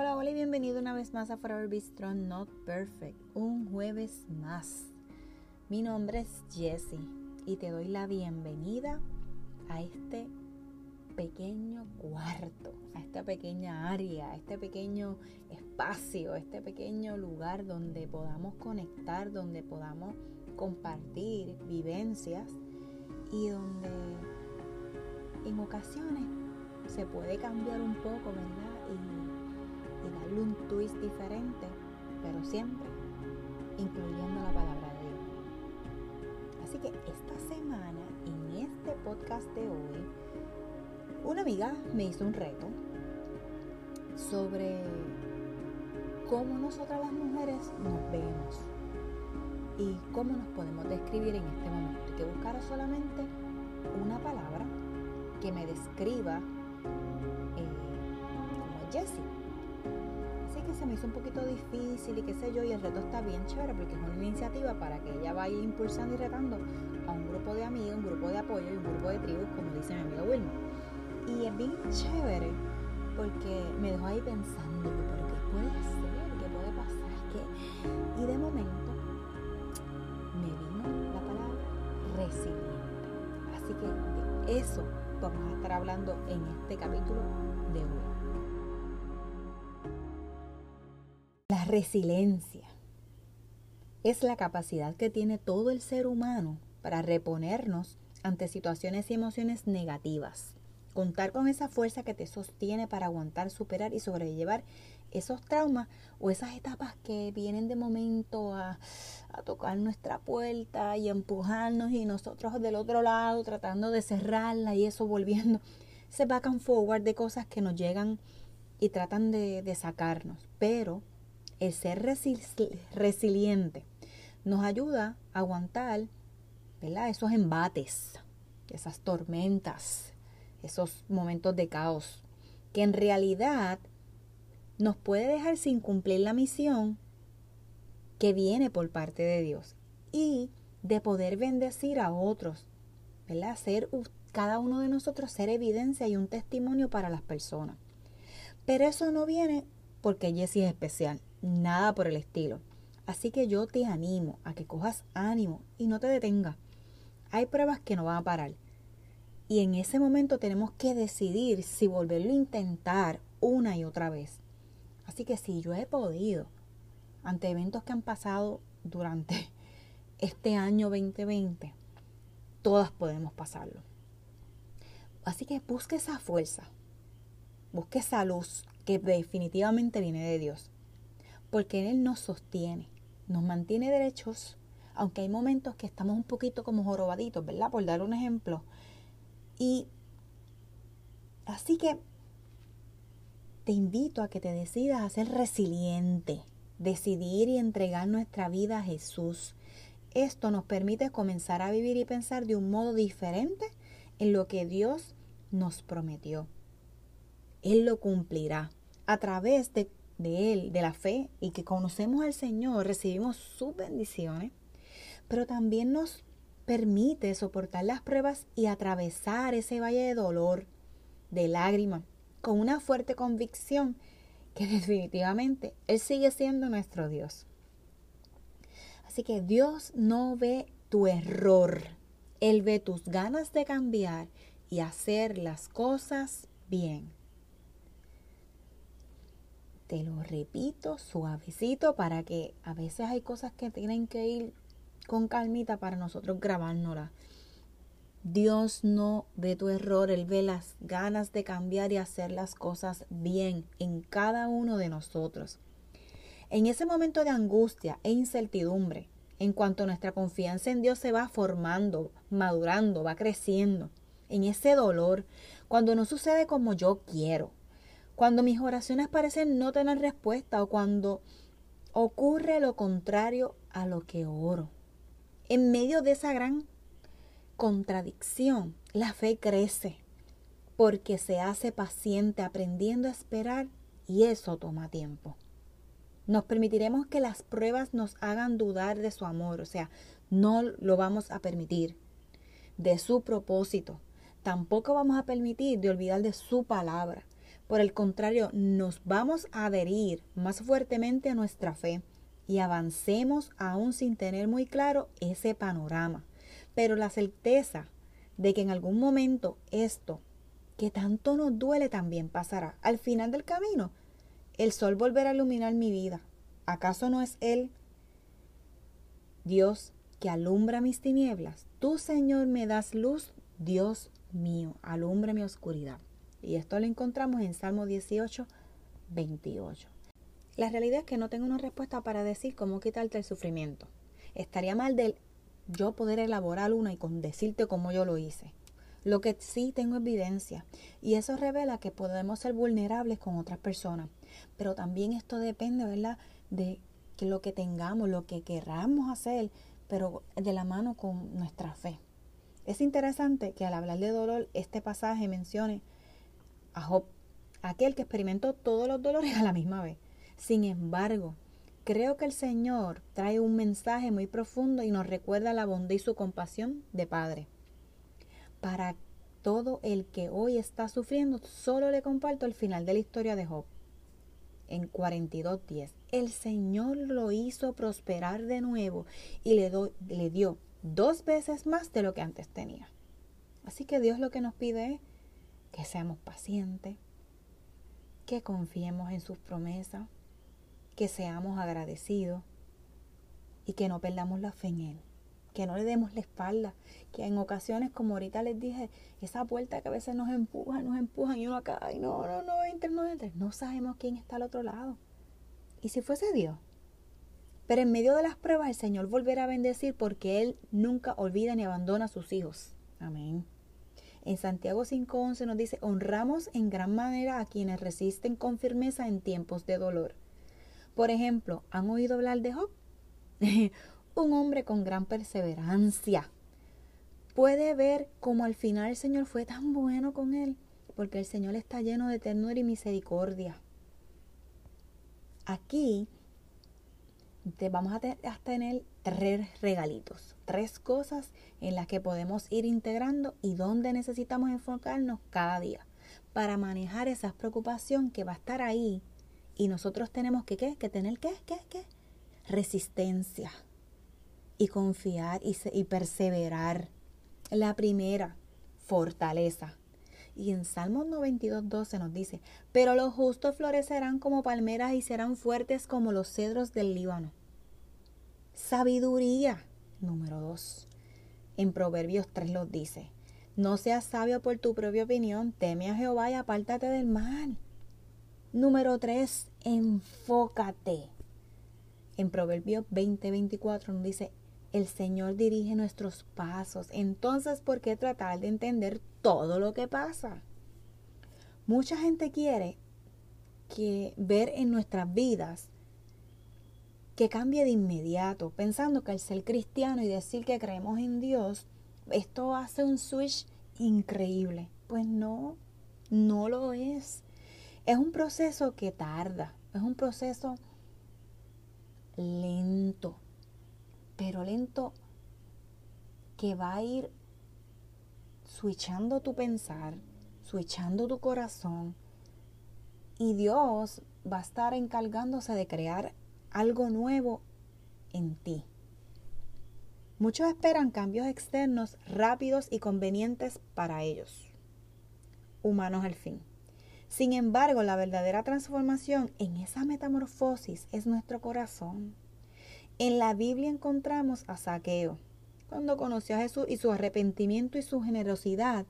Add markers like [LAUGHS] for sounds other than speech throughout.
Hola, hola y bienvenido una vez más a Forever Be Strong Not Perfect, un jueves más. Mi nombre es Jessie y te doy la bienvenida a este pequeño cuarto, a esta pequeña área, a este pequeño espacio, a este pequeño lugar donde podamos conectar, donde podamos compartir vivencias y donde en ocasiones se puede cambiar un poco, ¿verdad? Y darle un twist diferente, pero siempre incluyendo la palabra de Dios. Así que esta semana, en este podcast de hoy, una amiga me hizo un reto sobre cómo nosotras las mujeres nos vemos y cómo nos podemos describir en este momento. Y que buscara solamente una palabra que me describa eh, como Jessie se me hizo un poquito difícil y qué sé yo, y el reto está bien chévere porque es una iniciativa para que ella vaya impulsando y retando a un grupo de amigos, un grupo de apoyo y un grupo de tribus, como dice mi amigo Wilma. Y es bien chévere porque me dejó ahí pensando, pero ¿qué puede ser? ¿Qué puede pasar? ¿Qué? Y de momento me vino la palabra resiliente. Así que de eso vamos a estar hablando en este capítulo de hoy. Resiliencia es la capacidad que tiene todo el ser humano para reponernos ante situaciones y emociones negativas. Contar con esa fuerza que te sostiene para aguantar, superar y sobrellevar esos traumas o esas etapas que vienen de momento a, tocar nuestra puerta y empujarnos y nosotros del otro lado tratando de cerrarla y eso volviendo se back and forward de cosas que nos llegan y tratan de sacarnos. Pero el ser resiliente nos ayuda a aguantar esos embates, esas tormentas, esos momentos de caos, que en realidad nos puede dejar sin cumplir la misión que viene por parte de Dios y de poder bendecir a otros, ¿verdad? Ser cada uno de nosotros ser evidencia y un testimonio para las personas. Pero eso no viene porque Jessie es especial nada por el estilo. Así que yo te animo a que cojas ánimo y no te detengas. Hay pruebas que no van a parar. Y en ese momento tenemos que decidir si volverlo a intentar una y otra vez. Así que si yo he podido, ante eventos que han pasado durante [LAUGHS] este año 2020, todas podemos pasarlo. Así que busque esa fuerza, busque esa luz que definitivamente viene de Dios porque Él nos sostiene, nos mantiene derechos, aunque hay momentos que estamos un poquito como jorobaditos, ¿verdad? Por dar un ejemplo. Y así que te invito a que te decidas a ser resiliente, decidir y entregar nuestra vida a Jesús. Esto nos permite comenzar a vivir y pensar de un modo diferente en lo que Dios nos prometió. Él lo cumplirá a través de de Él, de la fe, y que conocemos al Señor, recibimos sus bendiciones, pero también nos permite soportar las pruebas y atravesar ese valle de dolor, de lágrimas, con una fuerte convicción que [LAUGHS] definitivamente Él sigue siendo nuestro Dios. Así que Dios no ve tu error, Él ve tus ganas de cambiar y hacer las cosas bien. Te lo repito suavecito para que a veces hay cosas que tienen que ir con calmita para nosotros grabárnoslas. Dios no ve tu error, Él ve las ganas de cambiar y hacer las cosas bien en cada uno de nosotros. En ese momento de angustia e incertidumbre, en cuanto nuestra confianza en Dios se va formando, madurando, va creciendo, en ese dolor, cuando no sucede como yo quiero, cuando mis oraciones parecen no tener respuesta o cuando ocurre lo contrario a lo que oro. En medio de esa gran contradicción, la fe crece porque se hace paciente aprendiendo a esperar y eso toma tiempo. Nos permitiremos que las pruebas nos hagan dudar de su amor, o sea, no lo vamos a permitir, de su propósito. Tampoco vamos a permitir de olvidar de su palabra Por el contrario, nos vamos a adherir más fuertemente a nuestra fe y avancemos aún sin tener muy claro ese panorama. Pero la certeza de que en algún momento esto, que tanto nos duele, también pasará. Al final del camino, el sol volverá a iluminar mi vida. ¿Acaso no es Él, Dios, que alumbra mis tinieblas? Tú, Señor, me das luz, Dios mío, alumbra mi oscuridad. Y esto lo encontramos en Salmo 18, 28. La realidad es que no tengo una respuesta para decir cómo quitarte el sufrimiento. Estaría mal del yo poder elaborar una y con decirte cómo yo lo hice. Lo que sí tengo evidencia y eso revela que podemos ser vulnerables con otras personas. Pero también esto depende, ¿verdad? De lo que tengamos, lo que queramos hacer, pero de la mano con nuestra fe. Es interesante que al hablar de dolor, este pasaje mencione a Job, aquel que experimentó todos los dolores a la misma vez. Sin embargo, creo que el Señor trae un mensaje muy profundo y nos recuerda la bondad y su compasión de Padre. Para todo el que hoy está sufriendo, solo le comparto el final de la historia de Job. En 42.10, el Señor lo hizo prosperar de nuevo y le, le dio dos veces más de lo que antes tenía. Así que Dios lo que nos pide es que seamos pacientes, que confiemos en sus promesas, que seamos agradecidos y que no perdamos la fe en Él, que no le demos la espalda, que en ocasiones, como ahorita les dije, esa puerta que a veces nos empuja, nos empujan y uno acá, y no, no, no entre, no entre, no sabemos quién está al otro lado. ¿Y si fuese Dios? Pero en medio de las pruebas el Señor volverá a bendecir porque Él nunca olvida ni abandona a sus hijos. Amén. En Santiago 5.11 nos dice, honramos en gran manera a quienes resisten con firmeza en tiempos de dolor por ejemplo, ¿han oído hablar de Job? [LAUGHS] un hombre con gran perseverancia. Puede ver cómo al final el Señor fue tan bueno con él, porque el Señor está lleno de ternura y misericordia. Aquí te vamos a, a tener tres regalitos, tres cosas en las que podemos ir integrando y donde necesitamos enfocarnos cada día para manejar esa preocupación que va a estar ahí y nosotros tenemos que, ¿qué? Que tener, ¿qué? ¿Qué? ¿Qué? Resistencia. Y confiar y, y perseverar. La primera, fortaleza. Y en Salmos 92, 12 nos dice, pero los justos florecerán como palmeras y serán fuertes como los cedros del Líbano. Sabiduría. Número 2. En Proverbios 3 nos dice, no seas sabio por tu propia opinión, teme a Jehová y apártate del mal. Número 3, enfócate. En Proverbios 20:24 nos dice, el Señor dirige nuestros pasos. Entonces, ¿por qué tratar de entender todo lo que pasa? Mucha gente quiere que ver en nuestras vidas que cambie de inmediato, pensando que al ser cristiano y decir que creemos en Dios, esto hace un switch increíble. Pues no, no lo es. Es un proceso que tarda, es un proceso lento, pero lento que va a ir switchando tu pensar, switchando tu corazón y Dios va a estar encargándose de crear algo nuevo en ti. Muchos esperan cambios externos rápidos y convenientes para ellos, humanos al fin. Sin embargo, la verdadera transformación en esa metamorfosis es nuestro corazón. En la Biblia encontramos a Saqueo, cuando conoció a Jesús y su arrepentimiento y su generosidad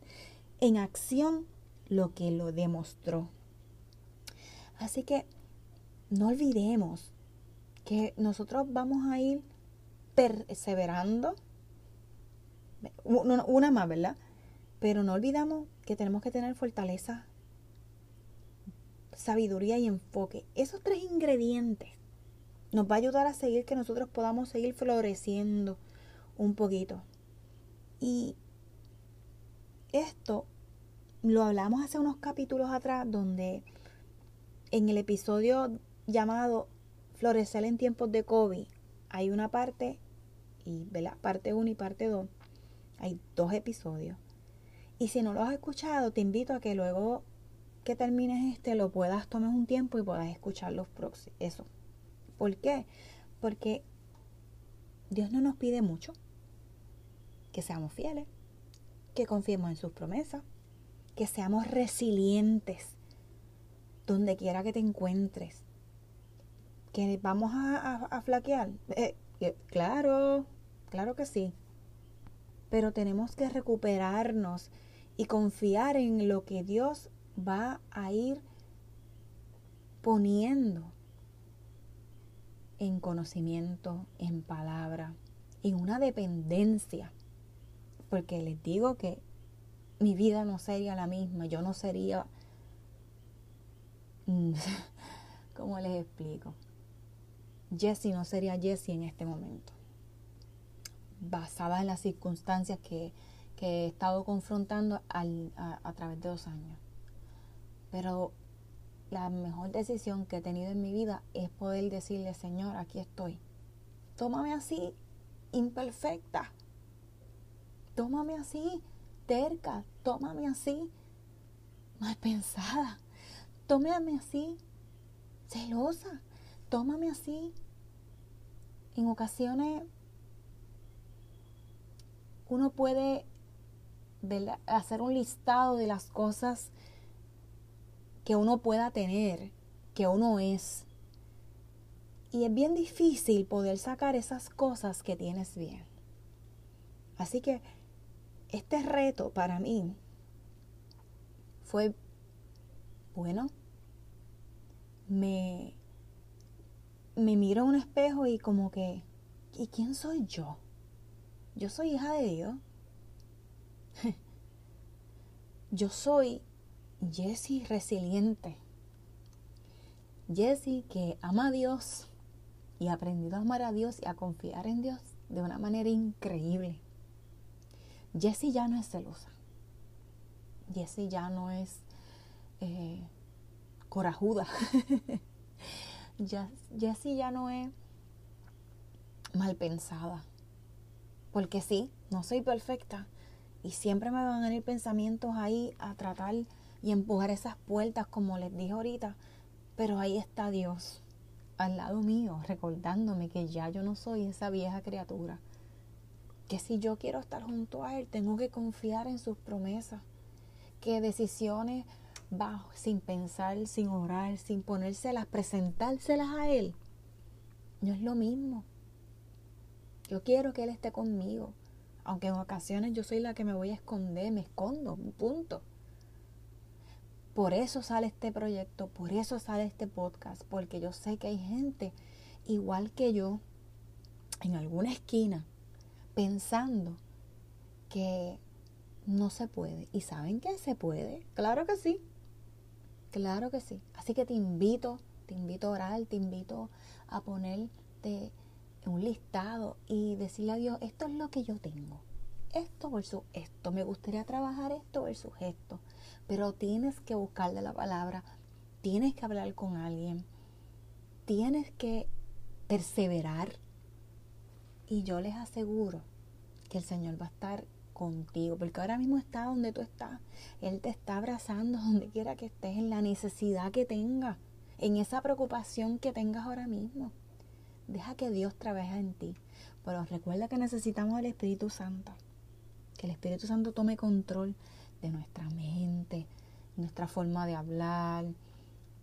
en acción, lo que lo demostró. Así que no olvidemos que nosotros vamos a ir perseverando, una más, ¿verdad? Pero no olvidamos que tenemos que tener fortaleza sabiduría y enfoque. Esos tres ingredientes nos va a ayudar a seguir que nosotros podamos seguir floreciendo un poquito. Y esto lo hablamos hace unos capítulos atrás donde en el episodio llamado Florecer en tiempos de COVID hay una parte y ¿verdad? parte 1 y parte 2. Hay dos episodios. Y si no lo has escuchado, te invito a que luego que termines este lo puedas tomar un tiempo y puedas escuchar los próximos. Eso. ¿Por qué? Porque Dios no nos pide mucho. Que seamos fieles, que confiemos en sus promesas, que seamos resilientes donde quiera que te encuentres. Que vamos a, flaquear. Eh, claro, claro que sí. Pero tenemos que recuperarnos y confiar en lo que Dios va a ir poniendo en conocimiento, en palabra, en una dependencia. Porque les digo que mi vida no sería la misma, yo no sería... [LAUGHS] ¿Cómo les explico? Jessie no sería Jessie en este momento. Basada en las circunstancias que, he estado confrontando a, a través de dos años. Pero la mejor decisión que he tenido en mi vida es poder decirle, Señor, aquí estoy. Tómame así, imperfecta. Tómame así, terca. Tómame así, mal pensada. Tómame así, celosa. Tómame así. En ocasiones uno puede hacer un listado de las cosas que uno pueda tener, que uno es. Y es bien difícil poder sacar esas cosas que tienes bien. Así que este reto para mí fue, bueno, me, me miro a un espejo y como que, ¿y quién soy yo? Yo soy hija de Dios. [LAUGHS] yo soy Jessie resiliente. Jessie que ama a Dios y ha aprendido a amar a Dios y a confiar en Dios de una manera increíble. Jessie ya no es celosa. Jessie ya no es eh, corajuda. [LAUGHS] Jessie ya no es mal pensada. Porque sí, no soy perfecta. Y siempre me van a venir pensamientos ahí a tratar y empujar esas puertas, como les dije ahorita. Pero ahí está Dios al lado mío, recordándome que ya yo no soy esa vieja criatura. Que si yo quiero estar junto a Él, tengo que confiar en sus promesas. Que decisiones bajo, sin pensar, sin orar, sin ponérselas, presentárselas a Él, no es lo mismo. Yo quiero que Él esté conmigo. Aunque en ocasiones yo soy la que me voy a esconder, me escondo, punto. Por eso sale este proyecto, por eso sale este podcast, porque yo sé que hay gente igual que yo en alguna esquina pensando que no se puede. ¿Y saben que se puede? Claro que sí. Claro que sí. Así que te invito, te invito a orar, te invito a ponerte un listado y decirle a Dios, esto es lo que yo tengo. Esto versus esto. Me gustaría trabajar esto versus esto pero tienes que buscarle la palabra, tienes que hablar con alguien, tienes que perseverar y yo les aseguro que el Señor va a estar contigo, porque ahora mismo está donde tú estás, Él te está abrazando [LAUGHS] donde quiera que estés, en la necesidad que tengas, en esa preocupación que tengas ahora mismo. Deja que Dios trabaje en ti, pero recuerda que necesitamos el Espíritu Santo, que el Espíritu Santo tome control de nuestra mente, nuestra forma de hablar,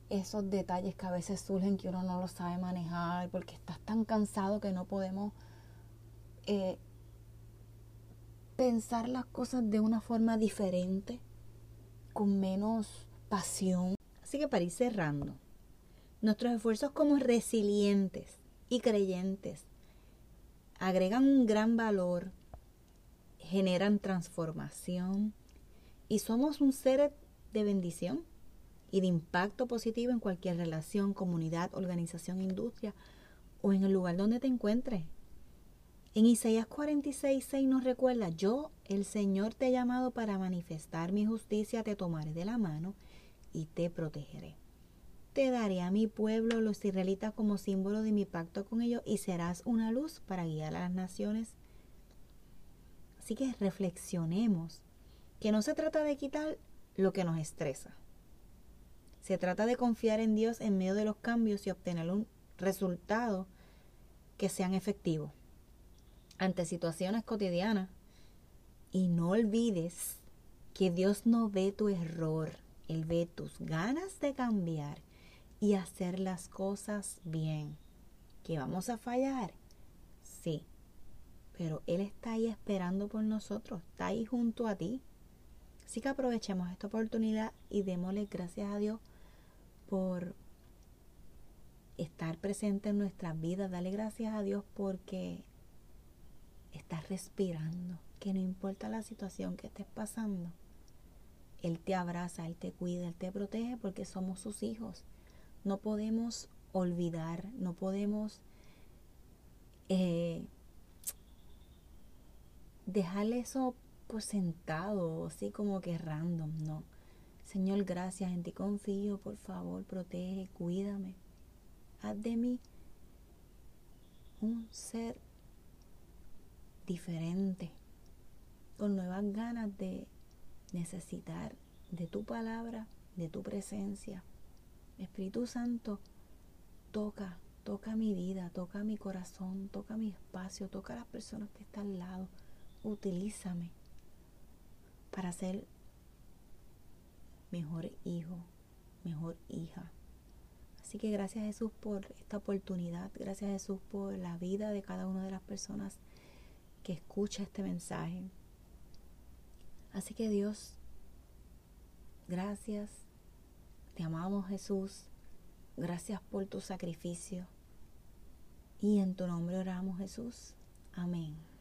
esos detalles que a veces surgen que uno no lo sabe manejar porque estás tan cansado que no podemos eh, pensar las cosas de una forma diferente, con menos pasión. Así que para ir cerrando, nuestros esfuerzos como resilientes y creyentes agregan un gran valor, generan transformación, y somos un ser de bendición y de impacto positivo en cualquier relación, comunidad, organización, industria o en el lugar donde te encuentres. En Isaías 46, 6 nos recuerda, yo, el Señor, te he llamado para manifestar mi justicia, te tomaré de la mano y te protegeré. Te daré a mi pueblo, los israelitas, como símbolo de mi pacto con ellos y serás una luz para guiar a las naciones. Así que reflexionemos que no se trata de quitar lo que nos estresa, Se trata de confiar en Dios en medio de los cambios y obtener un resultado que sean efectivos. Ante situaciones cotidianas, y no olvides que Dios no ve tu error, Él ve tus ganas de cambiar y hacer las cosas bien. ¿Que vamos a fallar? Sí, pero Él está ahí esperando por nosotros, está ahí junto a ti. Así que aprovechemos esta oportunidad y démosle gracias a Dios por estar presente en nuestras vidas. Dale gracias a Dios porque estás respirando, que no importa la situación que estés pasando, Él te abraza, Él te cuida, Él te protege porque somos sus hijos. No podemos olvidar, no podemos eh, dejarle eso por sentado, así como que random, no. Señor, gracias, en ti confío, por favor, protege, cuídame. Haz de mí un ser diferente, con nuevas ganas de necesitar de tu palabra, de tu presencia. Espíritu Santo, toca, toca mi vida, toca mi corazón, toca mi espacio, toca a las personas que están al lado. Utilízame para ser mejor hijo, mejor hija. Así que gracias Jesús por esta oportunidad, gracias Jesús por la vida de cada una de las personas que escucha este mensaje. Así que Dios, gracias, te amamos Jesús, gracias por tu sacrificio y en tu nombre oramos Jesús. Amén.